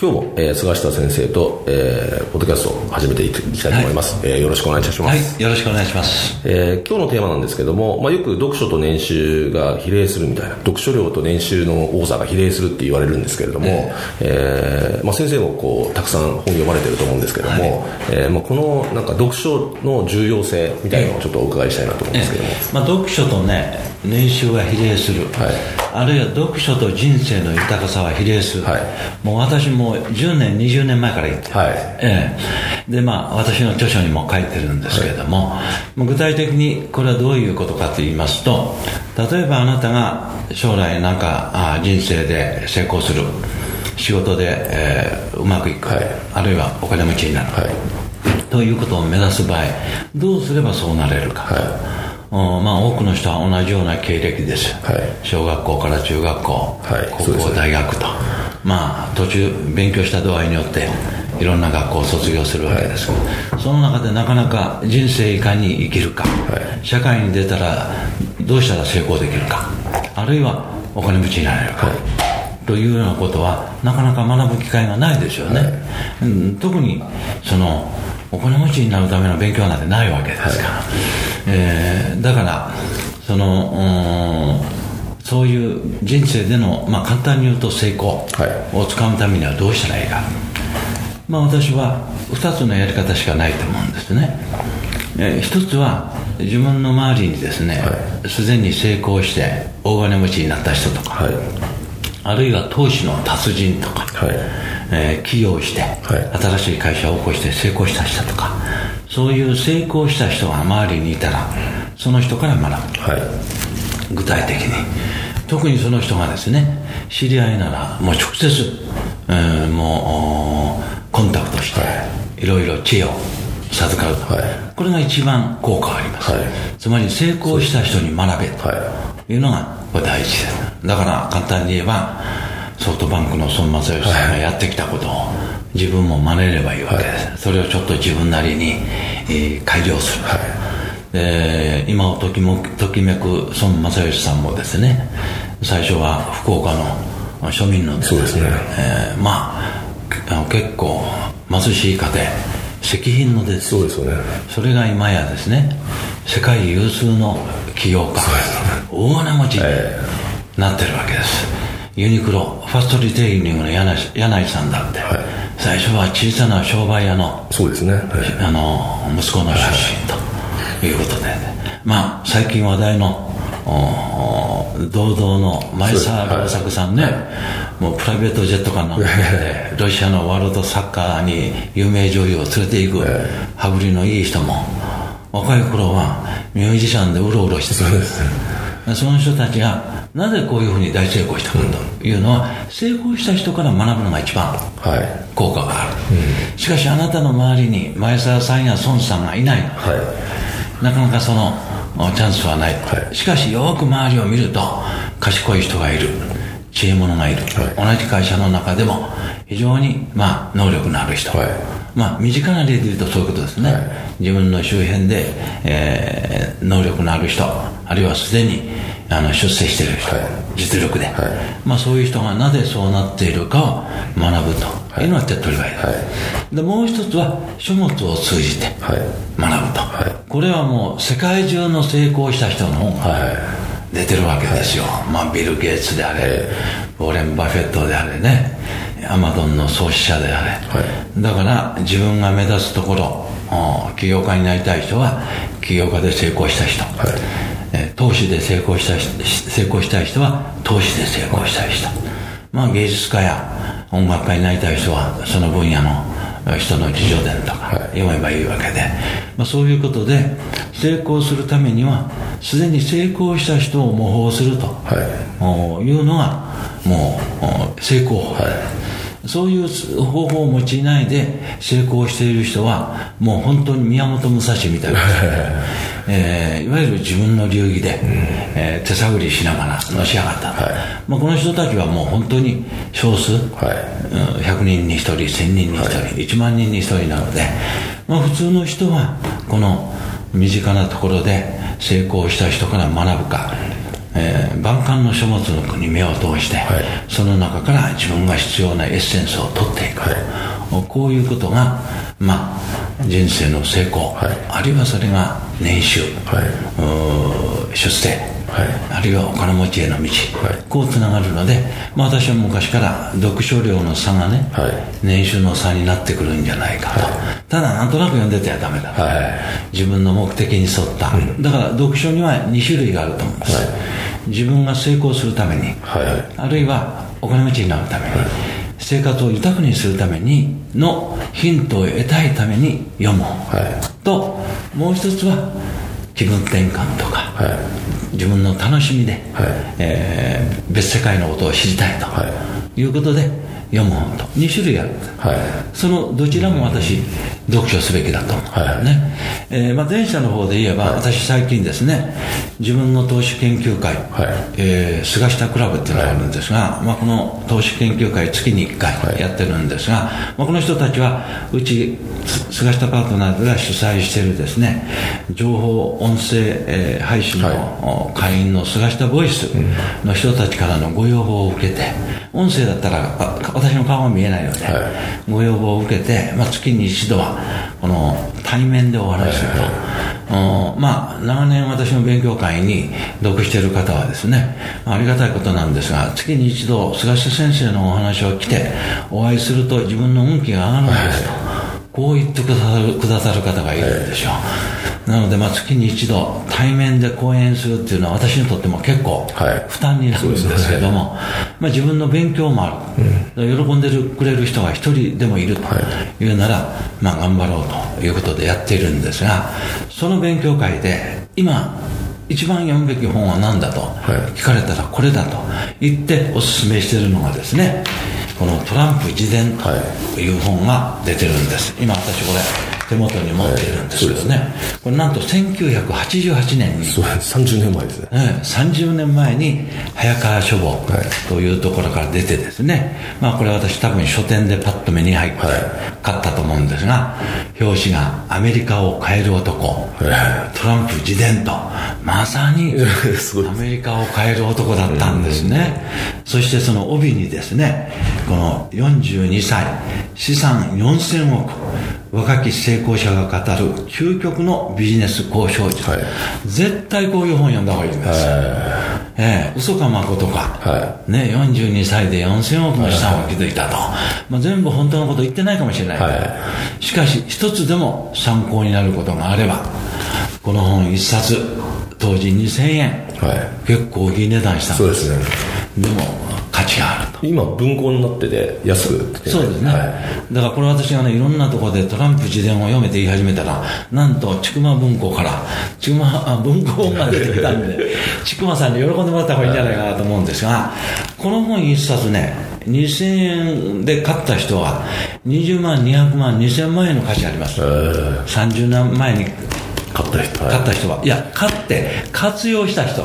今日も、えー、菅下先生と、えー、ポッドキャストを始めていきたいと思います、はい、えー、よろしくお願いいたします、はい、よろしくお願いします、えー、今日のテーマなんですけども、まあ、よく読書と年収が比例するみたいな読書量と年収の多さが比例するって言われるんですけれども、ええ。ー、まあ、先生もこうたくさん本読まれてると思うんですけども、はい、えー、まあ、このなんか読書の重要性みたいなのをちょっとお伺いしたいなと思うんですけども、まあ、読書とね年収が比例する、はい、あるいは読書と人生の豊かさは比例する、はい、もう私も10年20年前から言ってる、はい。ええ、でまあ私の著書にも書いてるんですけれども、はい、具体的にこれはどういうことかと言いますと例えばあなたが将来なんかあ人生で成功する仕事で、えー、うまくいく、はい、あるいはお金持ちになる、はい、ということを目指す場合どうすればそうなれるか、はい。まあ、多くの人は同じような経歴です、はい、小学校から中学校、はい、高校、大学と、まあ、途中勉強した度合いによっていろんな学校を卒業するわけですはい、その中でなかなか人生いかに生きるか、はい、社会に出たらどうしたら成功できるかあるいはお金持ちになれるか、はい、というようなことはなかなか学ぶ機会がないですよね、うん、特にそのお金持ちになるための勉強なんてないわけですから、はい、えー、だからそのそういう人生での、まあ、簡単に言うと成功をつかむためにはどうしたらいいか、まあ、私は2つのやり方しかないと思うんですね、えー、1つは自分の周りにですねすで、はい、に成功して大金持ちになった人とか、はい、あるいは投資の達人とか、はい。えー、起業して、新しい会社を起こして成功した人とかそういう成功した人が周りにいたらその人から学ぶ、はい、具体的に。特にその人がですね知り合いならもう直接、えー、もうコンタクトして、はい、いろいろ知恵を授かると、はい、これが一番効果があります、はい、つまり成功した人に学べと。い。うのがこれ大事です。だから簡単に言えばソフトバンクの孫正義さんがやってきたことを自分も真似ればいいわけです、はい、それをちょっと自分なりに、えー、改良する、はい、で今をときもときめく孫正義さんもですね最初は福岡の庶民のですねですね、えー、まあ結構貧しい家庭石品のです。そうですよね。それが今やですね世界有数の起業家、大金持ちになってるわけです、ユニクロファストリテイリングの柳柳井さんだって、はい、最初は小さな商売屋のそうですね、はい、あの息子の出身と。いうことで、ね、まあ最近話題の堂々の前澤良作さんね、はい、もうプライベートジェットかなんかでロシアのワールドサッカーに有名女優を連れていく羽振りのいい人も。若い頃はミュージシャンでうろうろしてた。んです。その人たちがなぜこういうふうに大成功したかというのは、成功した人から学ぶのが一番効果がある、はいうん、しかしあなたの周りに前澤さんや孫さんがいないはい、なかなかそのチャンスはない、はい、しかしよく周りを見ると賢い人がいる知恵者がいる、同じ会社の中でも非常に、まあ、能力のある人、まあ、身近な例で言うとそういうことですね、自分の周辺で、えー、能力のある人あるいはすでにあの出世してる人、はい、実力で、はい、まあ、そういう人がなぜそうなっているかを学ぶと。い。うのが手っ取り早い、はい、でもう一つは書物を通じて学ぶと、これはもう世界中の成功した人の本が出てるわけですよ、まあ、ビル・ゲイツであれ、ウォーレン・バフェットであれねアマゾンの創始者であれ、だから自分が目指すところ起業家になりたい人は起業家で成功した人、はい、投資で成功した成功したい人は投資で成功したい人、まあ、芸術家や音楽家になりたい人はその分野の人の自叙伝とか読めばいいわけで、まあ、そういうことで成功するためにはすでに成功した人を模倣すると、はい、いうのがもう成功法、はい。そういう方法を用いないで成功している人はもう本当に宮本武蔵みたいな、えー、いわゆる自分の流儀で、うん、えー、手探りしながらのし上がった、はい、まあ、この人たちはもう本当に少数、はい、100人に1人1000人に1人、はい、1万人に1人なので、まあ、普通の人はこの身近なところで成功した人から学ぶか。えー、万感の書物の国に目を通して、はい、その中から自分が必要なエッセンスを取っていく、はい、こういうことが、まあ、人生の成功、はい、あるいはそれが年収、出世。はい、あるいはお金持ちへの道、はい、こうつながるので、まあ、私は昔から読書量の差がね、はい、年収の差になってくるんじゃないかと、ただなんとなく読んでてはダメだ、自分の目的に沿った、うん、だから読書には2種類があると思うんです、自分が成功するために、あるいはお金持ちになるために、生活を豊かにするために。のヒントを得たいために読む、ともう一つは気分転換とか、はい、自分の楽しみで、はい、えー、別世界のことを知りたいということで読む本。と2種類ある、はい、そのどちらも私読書すべきだと思う、はい。ね。えーまあ、前者の方で言えば、はい、私最近ですね自分の投資研究会、はい。えー、菅下クラブっていうのがあるんですが、はい、まあ、この投資研究会月に1回やってるんですが、まあ、この人たちはうち菅下パートナーズが主催しているですね情報音声、えー、配信の会員の菅下ボイスの人たちからのご要望を受けて音声だったら私の顔が見えないので、ご要望を受けて、まあ、月に一度はこの対面でお話しすると、まあ長年私の勉強会に読している方はですねありがたいことなんですが月に一度菅下先生のお話を来てお会いすると自分の運気が上がるんですと、こう言ってくださるくださる方がいるんでしょう、なので、まあ、月に一度対面で講演するっていうのは私にとっても結構負担になるんですけども、はいまあ、自分の勉強もある、うん、喜んでくれる人が一人でもいるというなら、まあ、頑張ろうということでやっているんですがその勉強会で今一番読むべき本は何だと聞かれたらこれだと言ってお勧めしているのがですねこのトランプ自伝という本が出てるんです、今私これ手元に持っているんですけどね、はい、これなんと1988年に。そう30年前ですね、ね30年前に早川書房というところから出てですね、まあこれ私多分書店でパッと目に入って買ったと思うんですが表紙が「アメリカを変える男、はい、トランプ自伝」と。まさにアメリカを変える男だったんですね、そしてその帯にですねこの42歳資産4000億若き成功者が語る究極のビジネス交渉術、はい、絶対こういう本読んだ方がいいんです、はい、えー、嘘かまことか、はい、ね、42歳で4000億の資産を築いたと、まあ、全部本当のこと言ってないかもしれない、しかし一つでも参考になることがあればこの本一冊当時2000円、結構いい値段したんです。そうですね。でも価値がある。と今文庫になってて安くそうですね、はい、だからこれ私がねいろんなところでトランプ自伝を読めて言い始めたらなんと千曲文庫から千曲文庫本が出てきたんで 千曲さんに喜んでもらった方がいいんじゃないかなと思うんですがこの本一冊ね2000円で買った人は20万200万2000万円の価値あります、30年前に買った人、買った人は。いや、買って活用した人。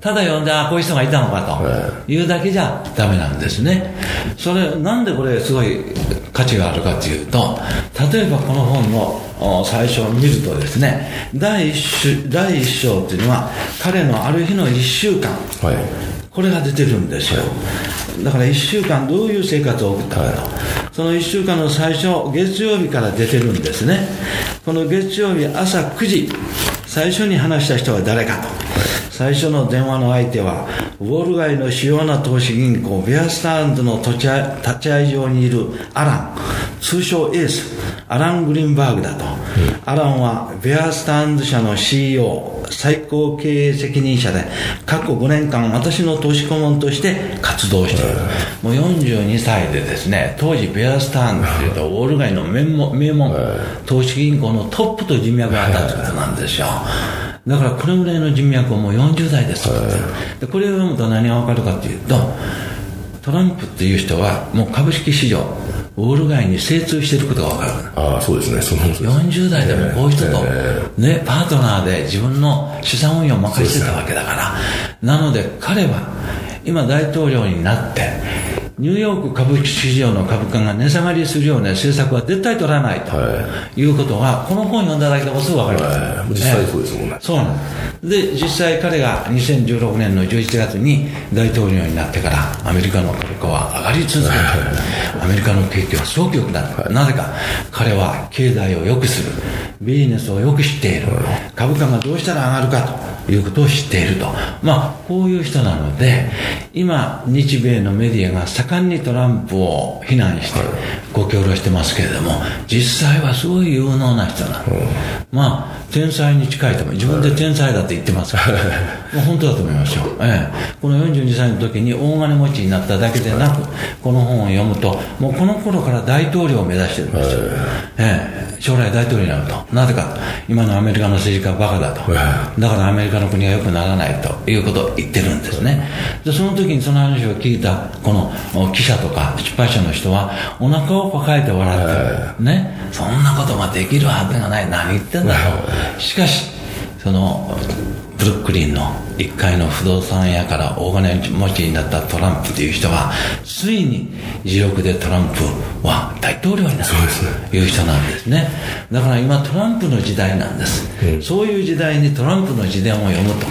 ただ読んで、あこういう人がいたのかというだけじゃダメなんですね。それ、なんでこれすごい価値があるかというと、例えばこの本の最初を見るとですね、第一第一章っていうのは、彼のある日の一週間。はいこれが出てるんですよ。だから1週間どういう生活を送ったかと。その1週間の最初、月曜日から出てるんですね。この月曜日朝9時、最初に話した人は誰かと。最初の電話の相手は、ウォール街の主要な投資銀行、ベアスターンドの立ち会い場にいるアラン、通称エース。アラン・グリーンバーグだと、アランはベアスターンズ社の CEO 最高経営責任者で過去5年間私の投資顧問として活動している、もう42歳でですね当時ベアスターンズというとウォール街の名門名門投資銀行のトップと人脈があったということなんですよ。だからこれぐらいの人脈をもう40代ですでこれを読むと何が分かるかというとトランプっていう人はもう株式市場ウォール街に精通していることが分かる。ああそうですね。その40代でもこういう人と、ね、パートナーで自分の資産運用を任せてたわけだから。なので彼は今大統領になってニューヨーク株式市場の株価が値下がりするような政策は絶対取らないとい。うことは、この本読んだだけでもすぐ分かります、はい、実際そうですもんね。そうなんで実際彼が2016年の11月に大統領になってからアメリカの株価は上がり続けて、アメリカの景気はすごく良くなった、なぜか彼は経済を良くするビジネスをよく知っている、株価がどうしたら上がるかということを知っていると。まあ、こういう人なので、今、日米のメディアが盛んにトランプを非難して、ご協力してますけれども、実際はすごい有能な人なの。まあ、天才に近いと思う。自分で天才だって言ってますから、もう本当だと思いますよ。ええ。この42歳の時に大金持ちになっただけでなく、この本を読むと、もうこの頃から大統領を目指してるんですよ。ええ。将来大統領になると。なぜか、今のアメリカの政治家はバカだと。だからアメリカの国が良くならないということを言ってるんですね。で、その時にその話を聞いた、この記者とか出版社の人は、お腹を抱えて笑ってる。ね。そんなことができるはずがない。何言ってんだと。しかし、その、ブルックリンの1階の不動産屋から大金持ちになったトランプという人は、ついに自力でトランプは大統領になったという人なんですね。だから今トランプの時代なんです。うん、そういう時代にトランプの自伝を読むと。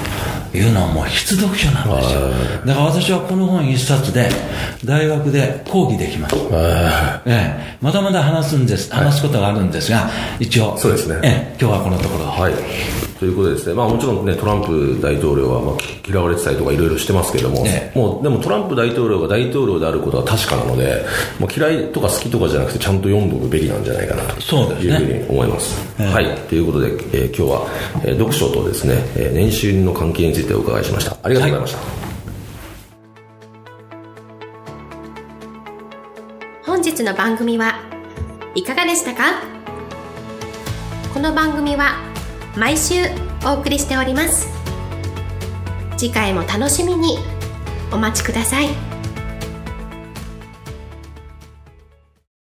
いうのはもう必読書なんですよ。だから私はこの本一冊で大学で講義できます。ええ、まだまだ話すんです、話すことがあるんですが、一応、そうですね。ええ、今日はこのところ。はい。ということですね、まあ、もちろんね、トランプ大統領はまあ嫌われてたりとかいろいろしてますけども、ね、もうでもトランプ大統領が大統領であることは確かなので、もう嫌いとか好きとかじゃなくて、ちゃんと読んでおくべきなんじゃないかなというふうに思います。すね、はい、ということで、えー、今日は、えー、読書とですね、えー、年収の関係についてお伺いしました。ありがとうございました。はい、本日の番組はいかがでしたか？この番組は毎週お送りしております。次回も楽しみに。お待ちください。